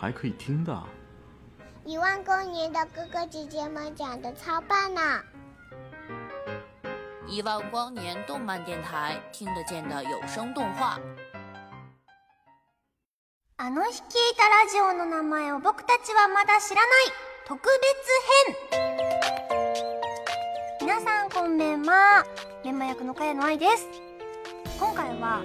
还可以听的，一万光年的哥哥姐姐们讲的超棒呢！一万光年动漫电台听得见的有声动画。あの引きいたラジオの名前を僕たちはまだ知らない特別編。皆さんこんばんは。メマ役のカエノです。今回は。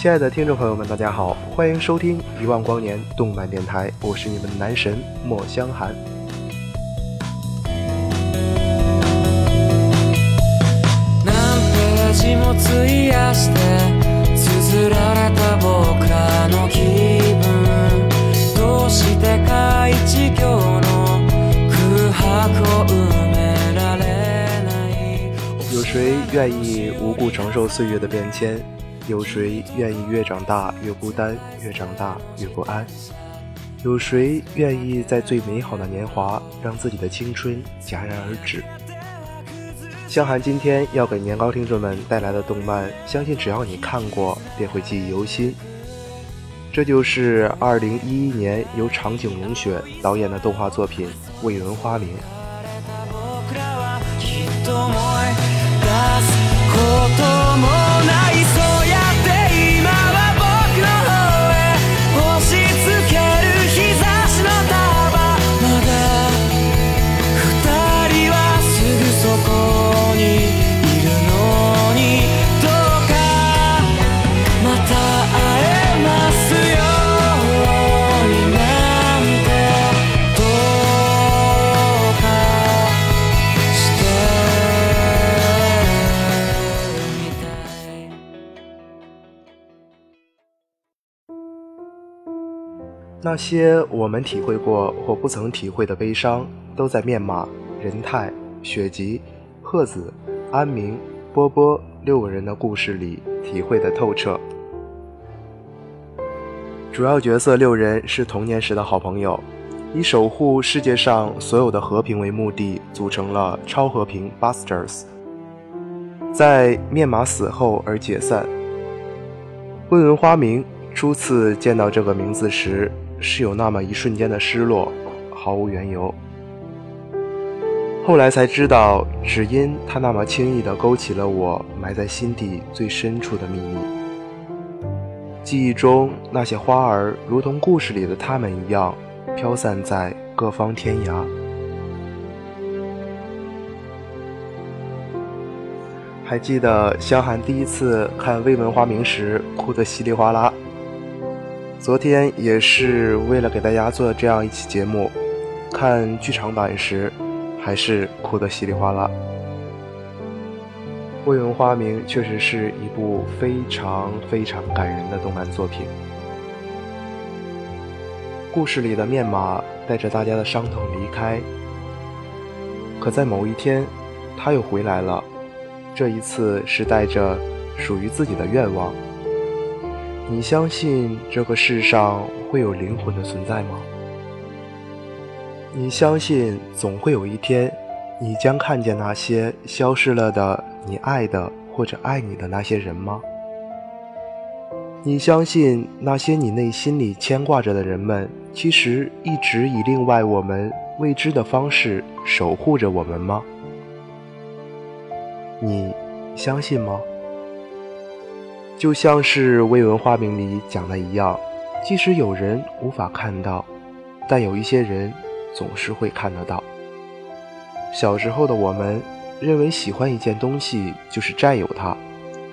亲爱的听众朋友们，大家好，欢迎收听一万光年动漫电台，我是你们的男神莫香寒。有谁愿意无故承受岁月的变迁？有谁愿意越长大越孤单，越长大越不安？有谁愿意在最美好的年华让自己的青春戛然而止？萧寒今天要给年糕听众们带来的动漫，相信只要你看过便会记忆犹新。这就是二零一一年由长井龙雪导演的动画作品《未闻花名》。那些我们体会过或不曾体会的悲伤，都在面马、仁泰、雪吉、鹤子、安明、波波六个人的故事里体会的透彻。主要角色六人是童年时的好朋友，以守护世界上所有的和平为目的，组成了超和平 Busters。在面马死后而解散。问闻花明初次见到这个名字时。是有那么一瞬间的失落，毫无缘由。后来才知道，只因他那么轻易地勾起了我埋在心底最深处的秘密。记忆中那些花儿，如同故事里的他们一样，飘散在各方天涯。还记得萧寒第一次看《未闻花名》时，哭得稀里哗啦。昨天也是为了给大家做这样一期节目，看剧场版时，还是哭得稀里哗啦。《未闻花名》确实是一部非常非常感人的动漫作品。故事里的面马带着大家的伤痛离开，可在某一天，他又回来了，这一次是带着属于自己的愿望。你相信这个世上会有灵魂的存在吗？你相信总会有一天，你将看见那些消失了的你爱的或者爱你的那些人吗？你相信那些你内心里牵挂着的人们，其实一直以另外我们未知的方式守护着我们吗？你相信吗？就像是魏文化名里讲的一样，即使有人无法看到，但有一些人总是会看得到。小时候的我们，认为喜欢一件东西就是占有它；，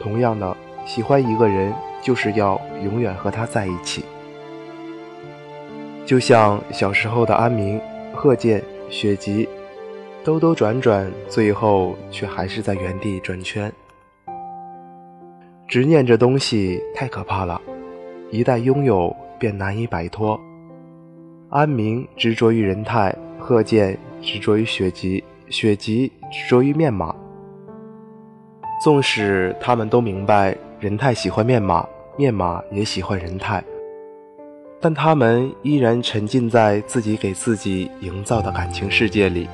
同样的，喜欢一个人就是要永远和他在一起。就像小时候的安明、贺建、雪吉，兜兜转转，最后却还是在原地转圈。执念这东西太可怕了，一旦拥有便难以摆脱。安明执着于仁泰，贺建执着于雪吉，雪吉执着于面马。纵使他们都明白仁泰喜欢面马，面马也喜欢仁泰，但他们依然沉浸在自己给自己营造的感情世界里。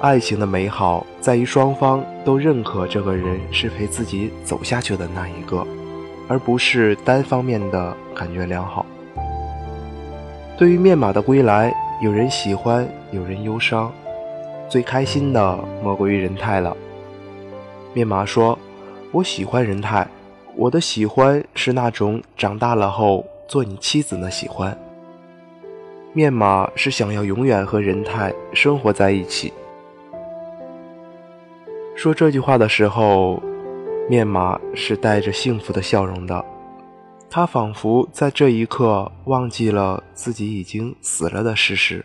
爱情的美好在于双方都认可这个人是陪自己走下去的那一个，而不是单方面的感觉良好。对于面马的归来，有人喜欢，有人忧伤。最开心的莫过于仁太了。面马说：“我喜欢仁太，我的喜欢是那种长大了后做你妻子的喜欢。”面马是想要永远和仁太生活在一起。说这句话的时候，面马是带着幸福的笑容的，他仿佛在这一刻忘记了自己已经死了的事实。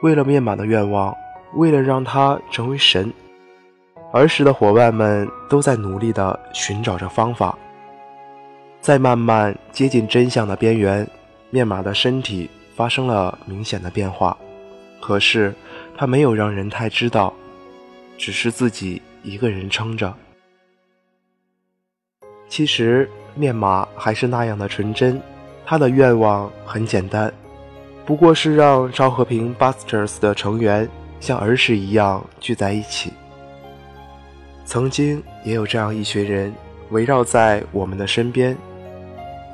为了面马的愿望，为了让他成为神，儿时的伙伴们都在努力地寻找着方法。在慢慢接近真相的边缘，面马的身体发生了明显的变化。可是他没有让仁太知道，只是自己一个人撑着。其实面马还是那样的纯真，他的愿望很简单。不过是让昭和平 Busters 的成员像儿时一样聚在一起。曾经也有这样一群人围绕在我们的身边，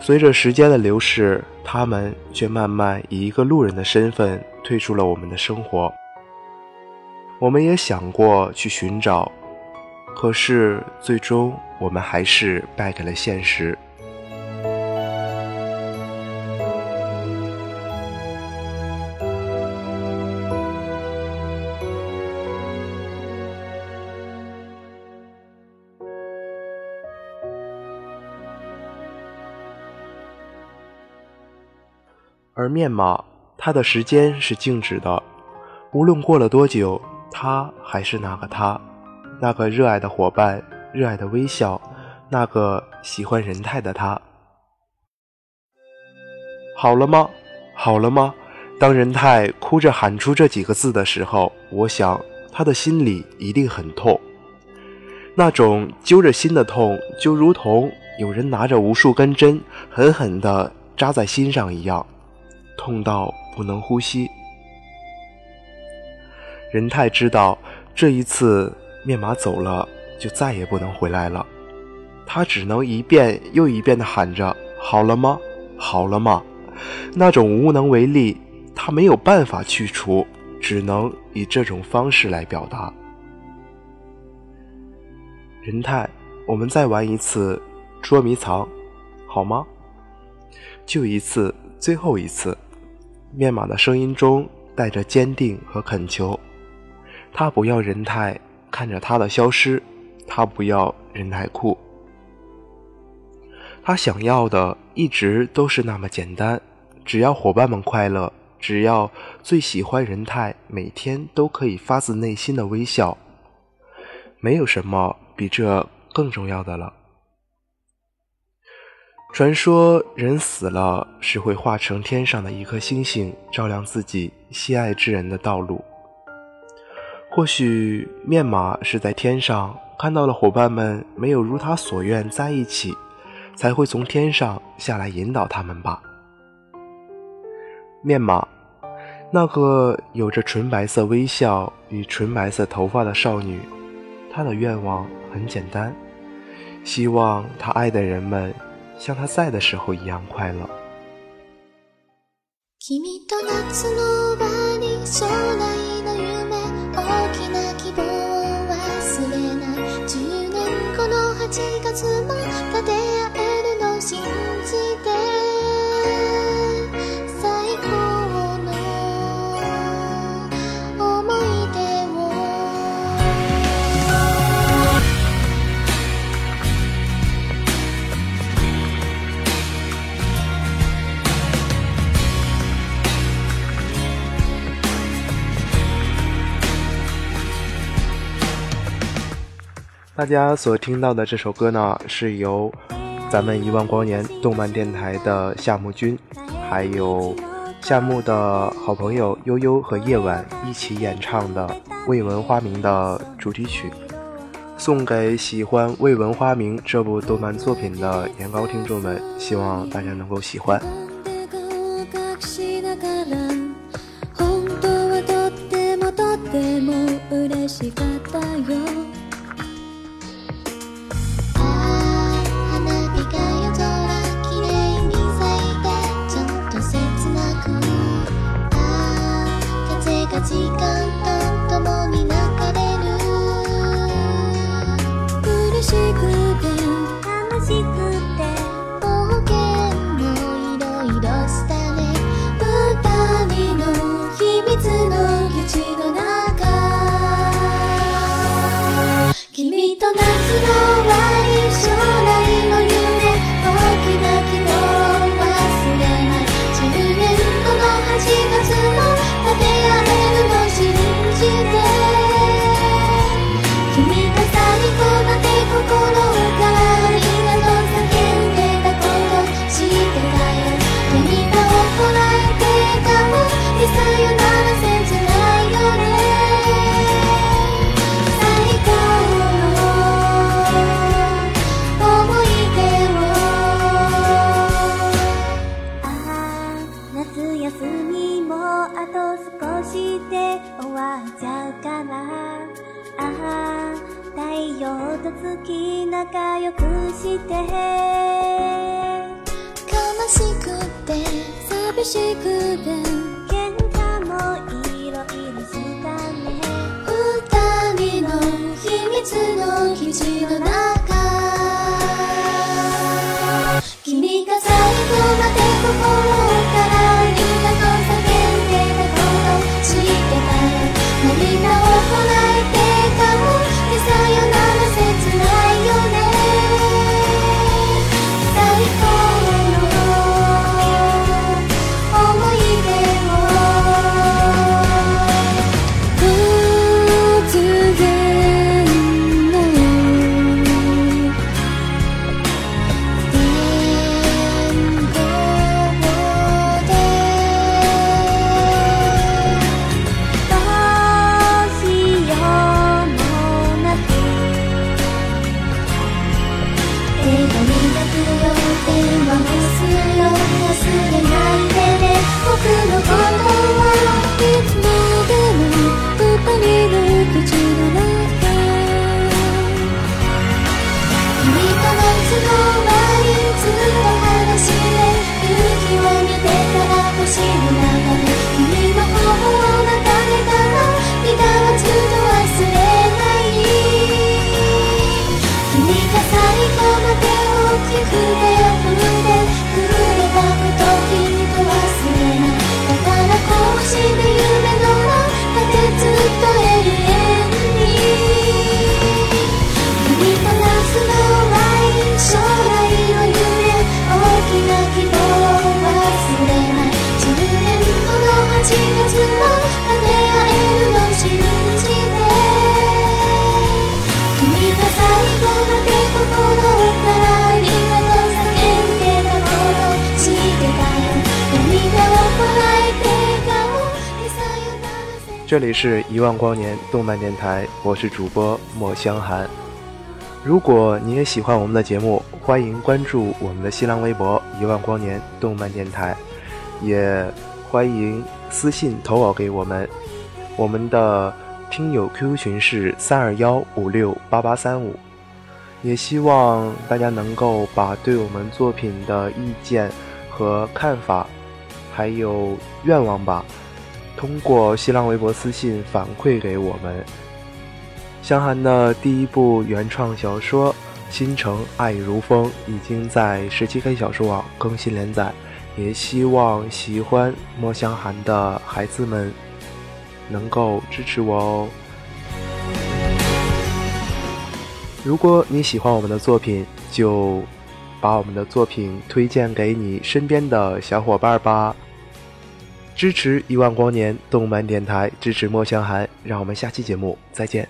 随着时间的流逝，他们却慢慢以一个路人的身份退出了我们的生活。我们也想过去寻找，可是最终我们还是败给了现实。而面码，他的时间是静止的，无论过了多久，他还是那个他，那个热爱的伙伴，热爱的微笑，那个喜欢仁泰的他。好了吗？好了吗？当仁泰哭着喊出这几个字的时候，我想他的心里一定很痛，那种揪着心的痛，就如同有人拿着无数根针，狠狠的扎在心上一样。痛到不能呼吸。仁泰知道，这一次面马走了，就再也不能回来了。他只能一遍又一遍的喊着：“好了吗？好了吗？”那种无能为力，他没有办法去除，只能以这种方式来表达。仁泰，我们再玩一次捉迷藏，好吗？就一次，最后一次。面马的声音中带着坚定和恳求，他不要仁太看着他的消失，他不要仁太哭。他想要的一直都是那么简单，只要伙伴们快乐，只要最喜欢仁太每天都可以发自内心的微笑，没有什么比这更重要的了。传说人死了是会化成天上的一颗星星，照亮自己心爱之人的道路。或许面马是在天上看到了伙伴们没有如他所愿在一起，才会从天上下来引导他们吧。面马，那个有着纯白色微笑与纯白色头发的少女，她的愿望很简单，希望她爱的人们。像他在的时候一样快乐。大家所听到的这首歌呢，是由咱们一万光年动漫电台的夏木君，还有夏木的好朋友悠悠和夜晚一起演唱的《未闻花名》的主题曲，送给喜欢《未闻花名》这部动漫作品的年糕听众们，希望大家能够喜欢。好き仲良くして悲しくて寂しくて这里是一万光年动漫电台，我是主播莫香寒。如果你也喜欢我们的节目，欢迎关注我们的新浪微博“一万光年动漫电台”，也欢迎私信投稿给我们。我们的听友 QQ 群是三二幺五六八八三五，也希望大家能够把对我们作品的意见和看法，还有愿望吧。通过新浪微博私信反馈给我们，香寒的第一部原创小说《倾城爱如风》已经在十七 K 小说网更新连载，也希望喜欢莫香寒的孩子们能够支持我哦。如果你喜欢我们的作品，就把我们的作品推荐给你身边的小伙伴吧。支持一万光年动漫电台，支持墨香寒，让我们下期节目再见。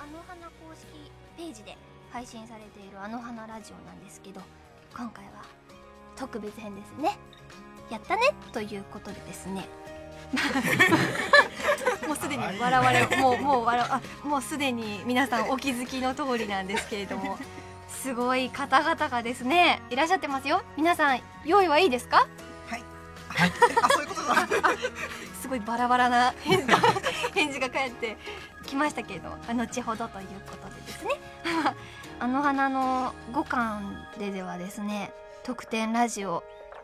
あの花公式ページで配信されているあの花ラジオなんですけど、今回は特別編ですね。やったねということでですね。もうすでに笑われ、もうもう笑あもうすでに皆さんお気づきの通りなんですけれども、すごい方々がですねいらっしゃってますよ。皆さん用意はいいですか？あそういうことだすごいバラバラな返が返事が返ってきましたけれど後ほどということでですね あの花の5巻でではですね特典ラジオ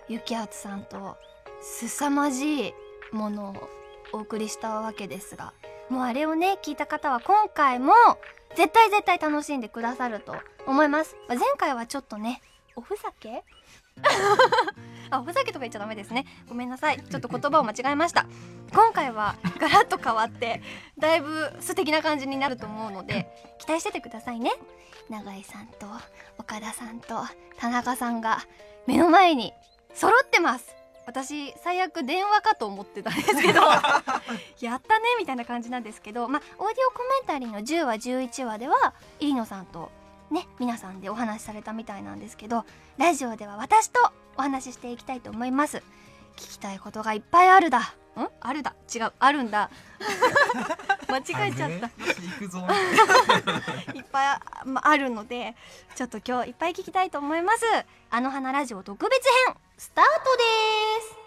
ゆきあつさんと凄まじいものをお送りしたわけですがもうあれをね聞いた方は今回も絶対絶対楽しんでくださると思います前回はちょっとねおふざけ あふざけとか言っちゃダメですねごめんなさいちょっと言葉を間違えました今回はガラッと変わってだいぶ素敵な感じになると思うので期待しててくださいね永井さんと岡田さんと田中さんが目の前に揃ってます私最悪電話かと思ってたんですけど やったねみたいな感じなんですけどまあオーディオコメンタリーの10話11話では入野さんとね皆さんでお話しされたみたいなんですけどラジオでは私とお話ししていきたいと思います聞きたいことがいっぱいあるだんあるだ違うあるんだ 間違えちゃった いっぱい、まあるのでちょっと今日いっぱい聞きたいと思いますあの花ラジオ特別編スタートです